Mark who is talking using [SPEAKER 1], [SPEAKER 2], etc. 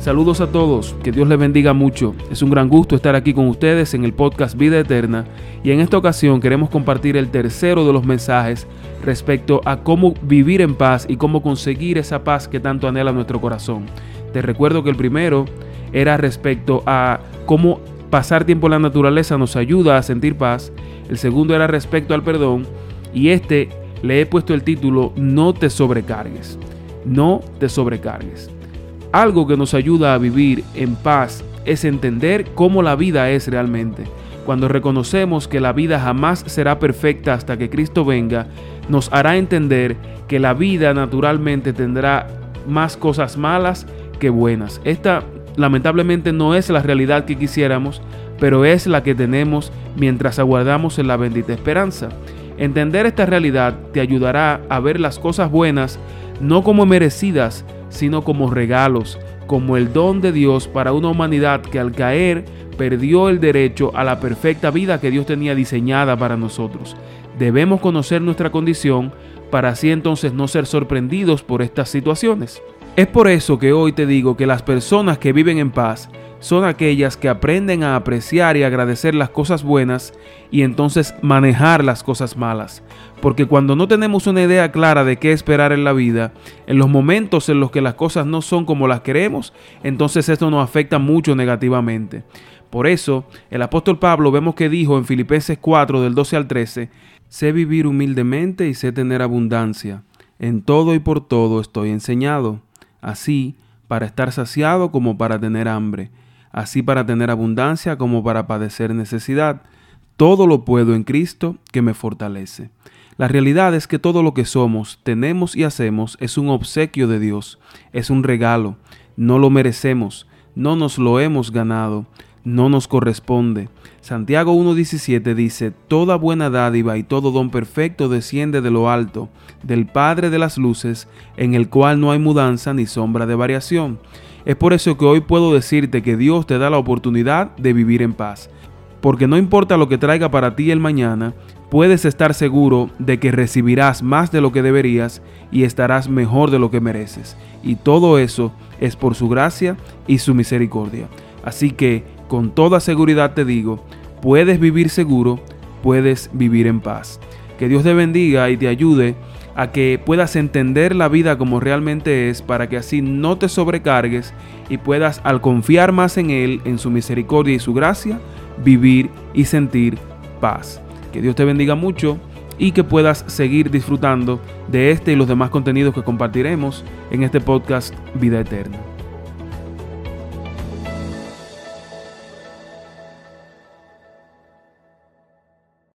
[SPEAKER 1] Saludos a todos, que Dios les bendiga mucho. Es un gran gusto estar aquí con ustedes en el podcast Vida Eterna y en esta ocasión queremos compartir el tercero de los mensajes respecto a cómo vivir en paz y cómo conseguir esa paz que tanto anhela nuestro corazón. Te recuerdo que el primero era respecto a cómo pasar tiempo en la naturaleza nos ayuda a sentir paz. El segundo era respecto al perdón y este le he puesto el título No te sobrecargues. No te sobrecargues. Algo que nos ayuda a vivir en paz es entender cómo la vida es realmente. Cuando reconocemos que la vida jamás será perfecta hasta que Cristo venga, nos hará entender que la vida naturalmente tendrá más cosas malas que buenas. Esta lamentablemente no es la realidad que quisiéramos, pero es la que tenemos mientras aguardamos en la bendita esperanza. Entender esta realidad te ayudará a ver las cosas buenas no como merecidas, sino como regalos, como el don de Dios para una humanidad que al caer perdió el derecho a la perfecta vida que Dios tenía diseñada para nosotros. Debemos conocer nuestra condición para así entonces no ser sorprendidos por estas situaciones. Es por eso que hoy te digo que las personas que viven en paz son aquellas que aprenden a apreciar y agradecer las cosas buenas y entonces manejar las cosas malas. Porque cuando no tenemos una idea clara de qué esperar en la vida, en los momentos en los que las cosas no son como las queremos, entonces esto nos afecta mucho negativamente. Por eso, el apóstol Pablo vemos que dijo en Filipenses 4 del 12 al 13, sé vivir humildemente y sé tener abundancia. En todo y por todo estoy enseñado, así para estar saciado como para tener hambre, así para tener abundancia como para padecer necesidad. Todo lo puedo en Cristo que me fortalece. La realidad es que todo lo que somos, tenemos y hacemos es un obsequio de Dios, es un regalo, no lo merecemos, no nos lo hemos ganado, no nos corresponde. Santiago 1.17 dice, Toda buena dádiva y todo don perfecto desciende de lo alto, del Padre de las Luces, en el cual no hay mudanza ni sombra de variación. Es por eso que hoy puedo decirte que Dios te da la oportunidad de vivir en paz. Porque no importa lo que traiga para ti el mañana, puedes estar seguro de que recibirás más de lo que deberías y estarás mejor de lo que mereces. Y todo eso es por su gracia y su misericordia. Así que, con toda seguridad te digo, puedes vivir seguro, puedes vivir en paz. Que Dios te bendiga y te ayude a que puedas entender la vida como realmente es para que así no te sobrecargues y puedas al confiar más en Él, en su misericordia y su gracia, vivir y sentir paz. Que Dios te bendiga mucho y que puedas seguir disfrutando de este y los demás contenidos que compartiremos en este podcast Vida Eterna.